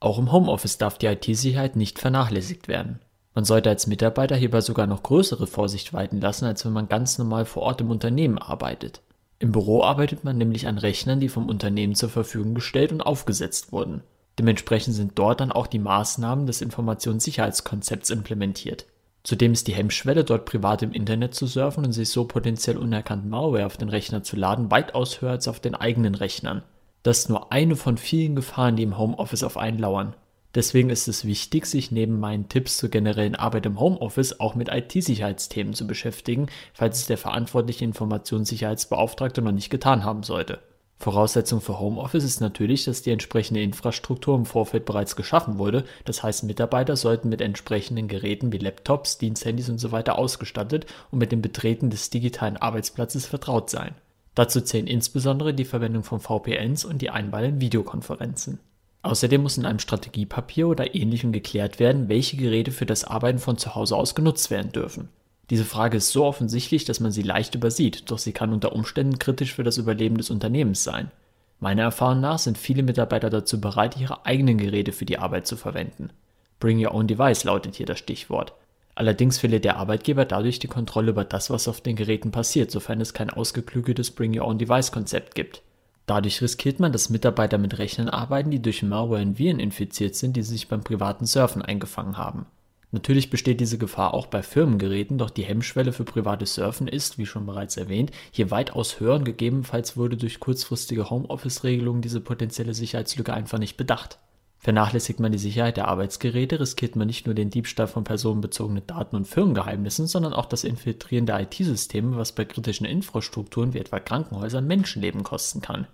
Auch im Homeoffice darf die IT-Sicherheit nicht vernachlässigt werden. Man sollte als Mitarbeiter hierbei sogar noch größere Vorsicht walten lassen, als wenn man ganz normal vor Ort im Unternehmen arbeitet. Im Büro arbeitet man nämlich an Rechnern, die vom Unternehmen zur Verfügung gestellt und aufgesetzt wurden. Dementsprechend sind dort dann auch die Maßnahmen des Informationssicherheitskonzepts implementiert. Zudem ist die Hemmschwelle, dort privat im Internet zu surfen und sich so potenziell unerkannt Malware auf den Rechner zu laden, weitaus höher als auf den eigenen Rechnern. Das ist nur eine von vielen Gefahren, die im Homeoffice auf einen lauern. Deswegen ist es wichtig, sich neben meinen Tipps zur generellen Arbeit im Homeoffice auch mit IT-Sicherheitsthemen zu beschäftigen, falls es der verantwortliche Informationssicherheitsbeauftragte noch nicht getan haben sollte. Voraussetzung für Homeoffice ist natürlich, dass die entsprechende Infrastruktur im Vorfeld bereits geschaffen wurde. Das heißt, Mitarbeiter sollten mit entsprechenden Geräten wie Laptops, Diensthandys usw. So ausgestattet und mit dem Betreten des digitalen Arbeitsplatzes vertraut sein. Dazu zählen insbesondere die Verwendung von VPNs und die Einwahl in Videokonferenzen. Außerdem muss in einem Strategiepapier oder ähnlichem geklärt werden, welche Geräte für das Arbeiten von zu Hause aus genutzt werden dürfen. Diese Frage ist so offensichtlich, dass man sie leicht übersieht, doch sie kann unter Umständen kritisch für das Überleben des Unternehmens sein. Meiner Erfahrung nach sind viele Mitarbeiter dazu bereit, ihre eigenen Geräte für die Arbeit zu verwenden. Bring Your Own Device lautet hier das Stichwort. Allerdings verliert der Arbeitgeber dadurch die Kontrolle über das, was auf den Geräten passiert, sofern es kein ausgeklügeltes Bring Your Own Device Konzept gibt. Dadurch riskiert man, dass Mitarbeiter mit Rechnern arbeiten, die durch Malware und Viren infiziert sind, die sich beim privaten Surfen eingefangen haben. Natürlich besteht diese Gefahr auch bei Firmengeräten, doch die Hemmschwelle für privates Surfen ist, wie schon bereits erwähnt, hier weitaus höher und gegebenenfalls wurde durch kurzfristige Homeoffice-Regelungen diese potenzielle Sicherheitslücke einfach nicht bedacht. Vernachlässigt man die Sicherheit der Arbeitsgeräte, riskiert man nicht nur den Diebstahl von personenbezogenen Daten und Firmengeheimnissen, sondern auch das Infiltrieren der IT-Systeme, was bei kritischen Infrastrukturen wie etwa Krankenhäusern Menschenleben kosten kann.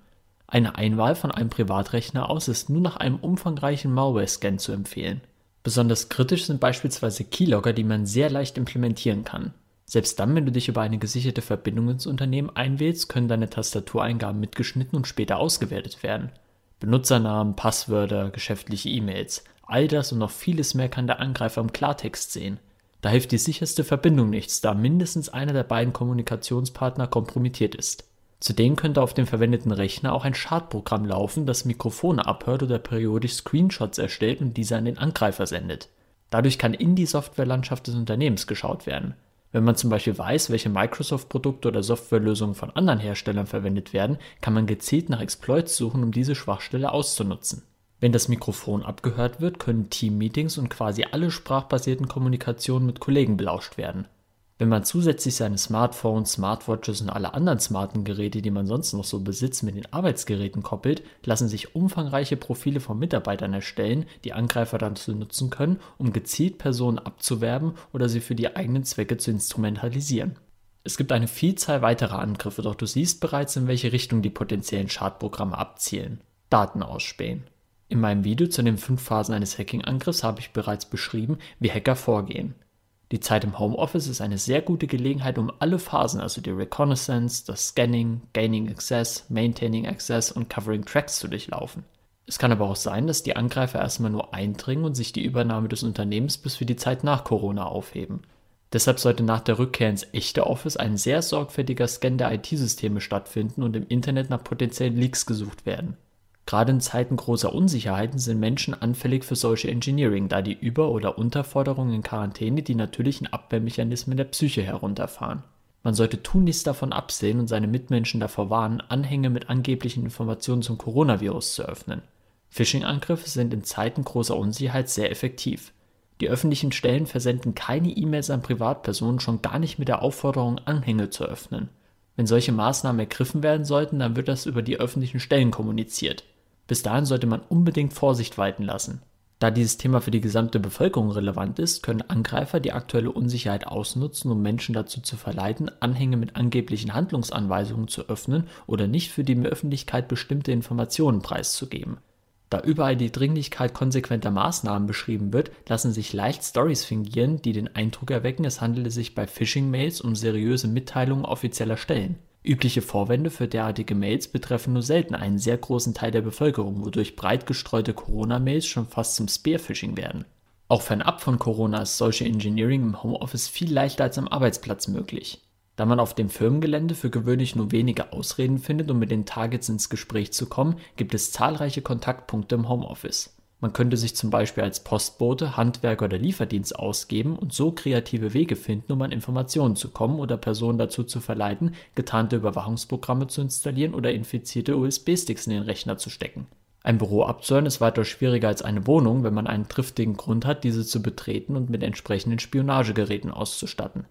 Eine Einwahl von einem Privatrechner aus ist nur nach einem umfangreichen Malware-Scan zu empfehlen. Besonders kritisch sind beispielsweise Keylogger, die man sehr leicht implementieren kann. Selbst dann, wenn du dich über eine gesicherte Verbindung ins Unternehmen einwählst, können deine Tastatureingaben mitgeschnitten und später ausgewertet werden. Benutzernamen, Passwörter, geschäftliche E-Mails, all das und noch vieles mehr kann der Angreifer im Klartext sehen. Da hilft die sicherste Verbindung nichts, da mindestens einer der beiden Kommunikationspartner kompromittiert ist. Zudem könnte auf dem verwendeten Rechner auch ein Schadprogramm laufen, das Mikrofone abhört oder periodisch Screenshots erstellt und diese an den Angreifer sendet. Dadurch kann in die Softwarelandschaft des Unternehmens geschaut werden. Wenn man zum Beispiel weiß, welche Microsoft-Produkte oder Softwarelösungen von anderen Herstellern verwendet werden, kann man gezielt nach Exploits suchen, um diese Schwachstelle auszunutzen. Wenn das Mikrofon abgehört wird, können Teammeetings und quasi alle sprachbasierten Kommunikationen mit Kollegen belauscht werden. Wenn man zusätzlich seine Smartphones, Smartwatches und alle anderen smarten Geräte, die man sonst noch so besitzt, mit den Arbeitsgeräten koppelt, lassen sich umfangreiche Profile von Mitarbeitern erstellen, die Angreifer dazu nutzen können, um gezielt Personen abzuwerben oder sie für die eigenen Zwecke zu instrumentalisieren. Es gibt eine Vielzahl weiterer Angriffe, doch du siehst bereits, in welche Richtung die potenziellen Schadprogramme abzielen. Daten ausspähen. In meinem Video zu den fünf Phasen eines Hacking-Angriffs habe ich bereits beschrieben, wie Hacker vorgehen. Die Zeit im Homeoffice ist eine sehr gute Gelegenheit, um alle Phasen, also die Reconnaissance, das Scanning, Gaining Access, Maintaining Access und Covering Tracks zu durchlaufen. Es kann aber auch sein, dass die Angreifer erstmal nur eindringen und sich die Übernahme des Unternehmens bis für die Zeit nach Corona aufheben. Deshalb sollte nach der Rückkehr ins echte Office ein sehr sorgfältiger Scan der IT-Systeme stattfinden und im Internet nach potenziellen Leaks gesucht werden. Gerade in Zeiten großer Unsicherheiten sind Menschen anfällig für Social Engineering, da die Über- oder Unterforderung in Quarantäne die natürlichen Abwehrmechanismen der Psyche herunterfahren. Man sollte tunlichst davon absehen und seine Mitmenschen davor warnen, Anhänge mit angeblichen Informationen zum Coronavirus zu öffnen. Phishing-Angriffe sind in Zeiten großer Unsicherheit sehr effektiv. Die öffentlichen Stellen versenden keine E-Mails an Privatpersonen, schon gar nicht mit der Aufforderung, Anhänge zu öffnen. Wenn solche Maßnahmen ergriffen werden sollten, dann wird das über die öffentlichen Stellen kommuniziert. Bis dahin sollte man unbedingt Vorsicht walten lassen. Da dieses Thema für die gesamte Bevölkerung relevant ist, können Angreifer die aktuelle Unsicherheit ausnutzen, um Menschen dazu zu verleiten, Anhänge mit angeblichen Handlungsanweisungen zu öffnen oder nicht für die Öffentlichkeit bestimmte Informationen preiszugeben. Da überall die Dringlichkeit konsequenter Maßnahmen beschrieben wird, lassen sich leicht Stories fingieren, die den Eindruck erwecken, es handele sich bei Phishing-Mails um seriöse Mitteilungen offizieller Stellen. Übliche Vorwände für derartige Mails betreffen nur selten einen sehr großen Teil der Bevölkerung, wodurch breit gestreute Corona-Mails schon fast zum Spearphishing werden. Auch fernab von Corona ist Social Engineering im Homeoffice viel leichter als am Arbeitsplatz möglich. Da man auf dem Firmengelände für gewöhnlich nur wenige Ausreden findet, um mit den Targets ins Gespräch zu kommen, gibt es zahlreiche Kontaktpunkte im Homeoffice. Man könnte sich zum Beispiel als Postbote, Handwerker oder Lieferdienst ausgeben und so kreative Wege finden, um an Informationen zu kommen oder Personen dazu zu verleiten, getarnte Überwachungsprogramme zu installieren oder infizierte USB-Sticks in den Rechner zu stecken. Ein Büro abzuhören ist weitaus schwieriger als eine Wohnung, wenn man einen triftigen Grund hat, diese zu betreten und mit entsprechenden Spionagegeräten auszustatten